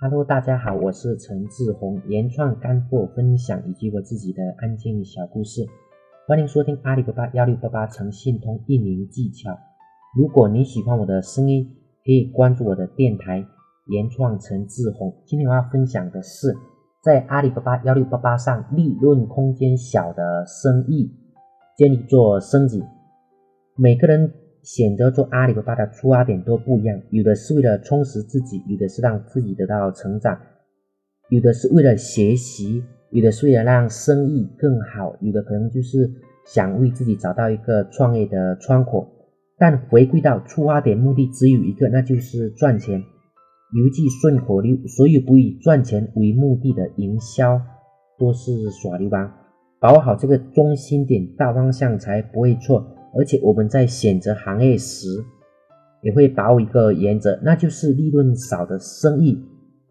Hello，大家好，我是陈志宏，原创干货分享以及我自己的案件小故事，欢迎收听阿里巴巴幺六八八诚信通运营技巧。如果你喜欢我的声音，可以关注我的电台原创陈志宏。今天我要分享的是，在阿里巴巴幺六八八上利润空间小的生意，建议做升级。每个人。选择做阿里巴巴的出发点都不一样，有的是为了充实自己，有的是让自己得到成长，有的是为了学习，有的是为了让生意更好，有的可能就是想为自己找到一个创业的窗口。但回归到出发点，目的只有一个，那就是赚钱。有一句顺口溜：所有不以赚钱为目的的营销，都是耍流氓。把握好这个中心点，大方向才不会错。而且我们在选择行业时，也会把握一个原则，那就是利润少的生意，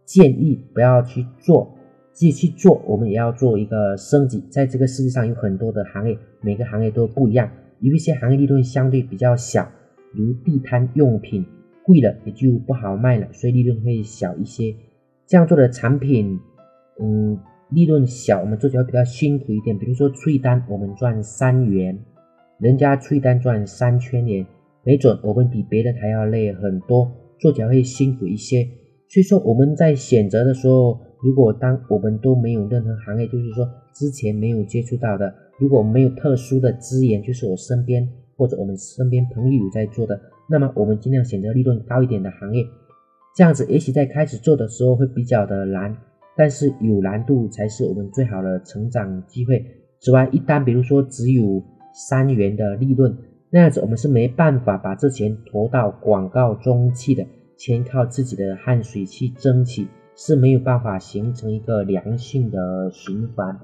建议不要去做。即使去做，我们也要做一个升级。在这个世界上有很多的行业，每个行业都不一样。有一些行业利润相对比较小，如地摊用品，贵了也就不好卖了，所以利润会小一些。这样做的产品，嗯，利润小，我们做起来比较辛苦一点。比如说出一单，我们赚三元。人家催单赚三千年，没准我们比别人还要累很多，做起来会辛苦一些。所以说我们在选择的时候，如果当我们都没有任何行业，就是说之前没有接触到的，如果没有特殊的资源，就是我身边或者我们身边朋友在做的，那么我们尽量选择利润高一点的行业。这样子也许在开始做的时候会比较的难，但是有难度才是我们最好的成长机会。此外，一单比如说只有。三元的利润，那样子我们是没办法把这钱投到广告中去的，全靠自己的汗水去争取，是没有办法形成一个良性的循环。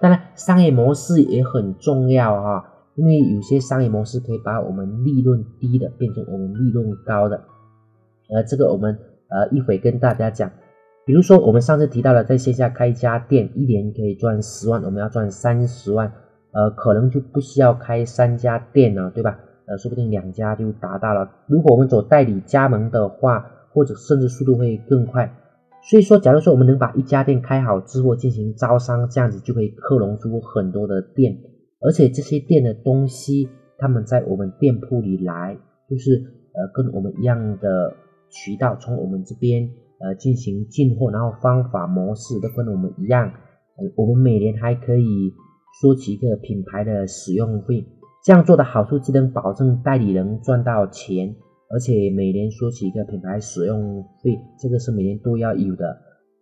当然，商业模式也很重要哈，因为有些商业模式可以把我们利润低的变成我们利润高的，呃，这个我们呃一会跟大家讲。比如说我们上次提到了在线下开一家店，一年可以赚十万，我们要赚三十万。呃，可能就不需要开三家店了，对吧？呃，说不定两家就达到了。如果我们走代理加盟的话，或者甚至速度会更快。所以说，假如说我们能把一家店开好之后进行招商，这样子就可以克隆出很多的店，而且这些店的东西，他们在我们店铺里来，就是呃跟我们一样的渠道从我们这边呃进行进货，然后方法模式都跟我们一样，我们每年还可以。收取一个品牌的使用费，这样做的好处既能保证代理人赚到钱，而且每年收取一个品牌使用费，这个是每年都要有的。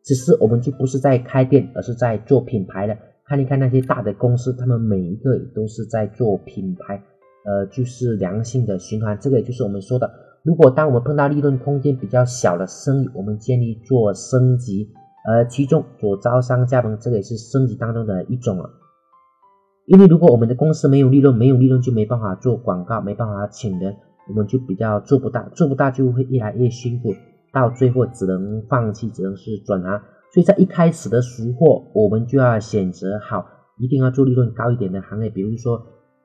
只是我们就不是在开店，而是在做品牌的。看一看那些大的公司，他们每一个都是在做品牌，呃，就是良性的循环。这个也就是我们说的，如果当我们碰到利润空间比较小的生意，我们建议做升级，而其中做招商加盟，这个也是升级当中的一种了。因为如果我们的公司没有利润，没有利润就没办法做广告，没办法请人，我们就比较做不大，做不大就会越来越辛苦，到最后只能放弃，只能是转行。所以在一开始的时候，我们就要选择好，一定要做利润高一点的行业，比如说，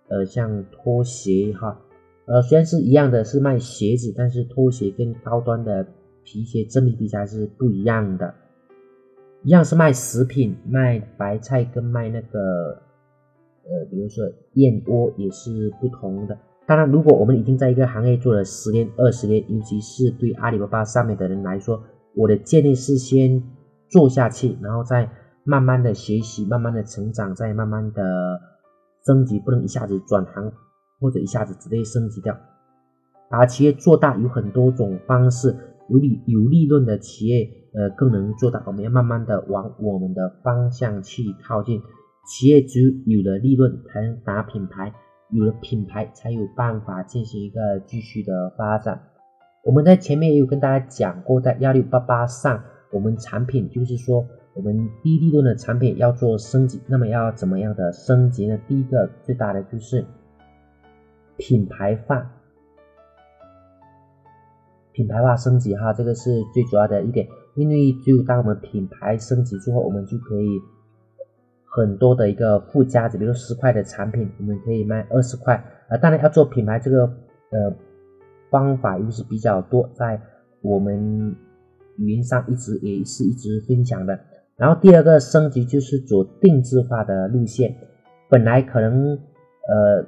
呃，像拖鞋哈，呃，虽然是一样的是卖鞋子，但是拖鞋跟高端的皮鞋、真皮皮鞋是不一样的，一样是卖食品，卖白菜跟卖那个。呃，比如说燕窝也是不同的。当然，如果我们已经在一个行业做了十年、二十年，尤其是对阿里巴巴上面的人来说，我的建议是先做下去，然后再慢慢的学习，慢慢的成长，再慢慢的升级，不能一下子转行或者一下子直接升级掉。把企业做大有很多种方式，有利有利润的企业，呃，更能做大。我们要慢慢的往我们的方向去靠近。企业只有有了利润，才能打品牌；有了品牌，才有办法进行一个继续的发展。我们在前面也有跟大家讲过，在幺六八八上，我们产品就是说，我们低利润的产品要做升级，那么要怎么样的升级呢？第一个最大的就是品牌化，品牌化升级哈，这个是最主要的一点。因为只有当我们品牌升级之后，我们就可以。很多的一个附加值，比如十块的产品，我们可以卖二十块。呃，当然要做品牌这个呃方法又是比较多，在我们语音上一直也是一直分享的。然后第二个升级就是走定制化的路线，本来可能呃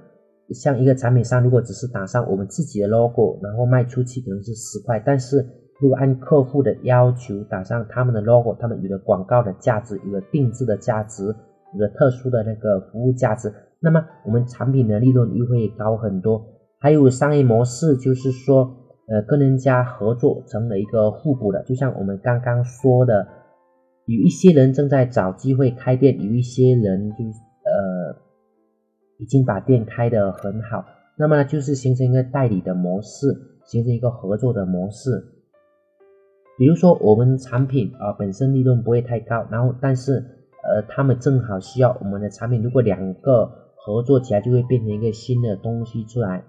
像一个产品上如果只是打上我们自己的 logo，然后卖出去可能是十块，但是如果按客户的要求打上他们的 logo，他们有了广告的价值，有了定制的价值，有了特殊的那个服务价值，那么我们产品的利润又会高很多。还有商业模式就是说。呃，跟人家合作成了一个互补的，就像我们刚刚说的，有一些人正在找机会开店，有一些人就呃已经把店开得很好，那么，就是形成一个代理的模式，形成一个合作的模式。比如说我们产品啊本身利润不会太高，然后但是呃他们正好需要我们的产品，如果两个合作起来，就会变成一个新的东西出来。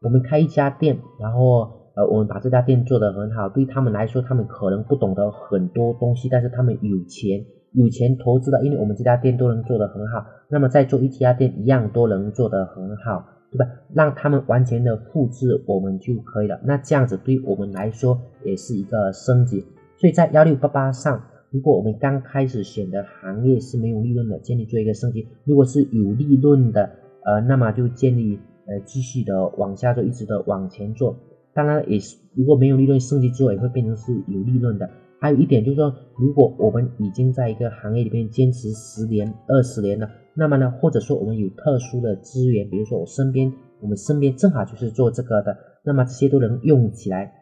我们开一家店，然后呃，我们把这家店做得很好。对他们来说，他们可能不懂得很多东西，但是他们有钱，有钱投资的，因为我们这家店都能做得很好。那么再做一家店，一样都能做得很好，对吧？让他们完全的复制我们就可以了。那这样子对我们来说也是一个升级。所以在幺六八八上，如果我们刚开始选的行业是没有利润的，建议做一个升级；如果是有利润的，呃，那么就建议。呃，继续的往下做，一直的往前做。当然也是，如果没有利润升级之后，也会变成是有利润的。还有一点就是说，如果我们已经在一个行业里面坚持十年、二十年了，那么呢，或者说我们有特殊的资源，比如说我身边，我们身边正好就是做这个的，那么这些都能用起来。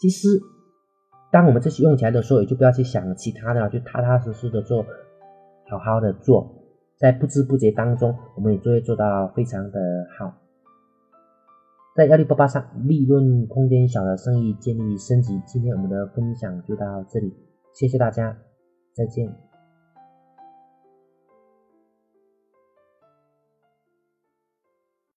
其实，当我们这些用起来的时候，也就不要去想其他的了，就踏踏实实的做，好好的做，在不知不觉当中，我们也就会做到非常的好。在幺六八八上，利润空间小的生意建立升级。今天我们的分享就到这里，谢谢大家，再见。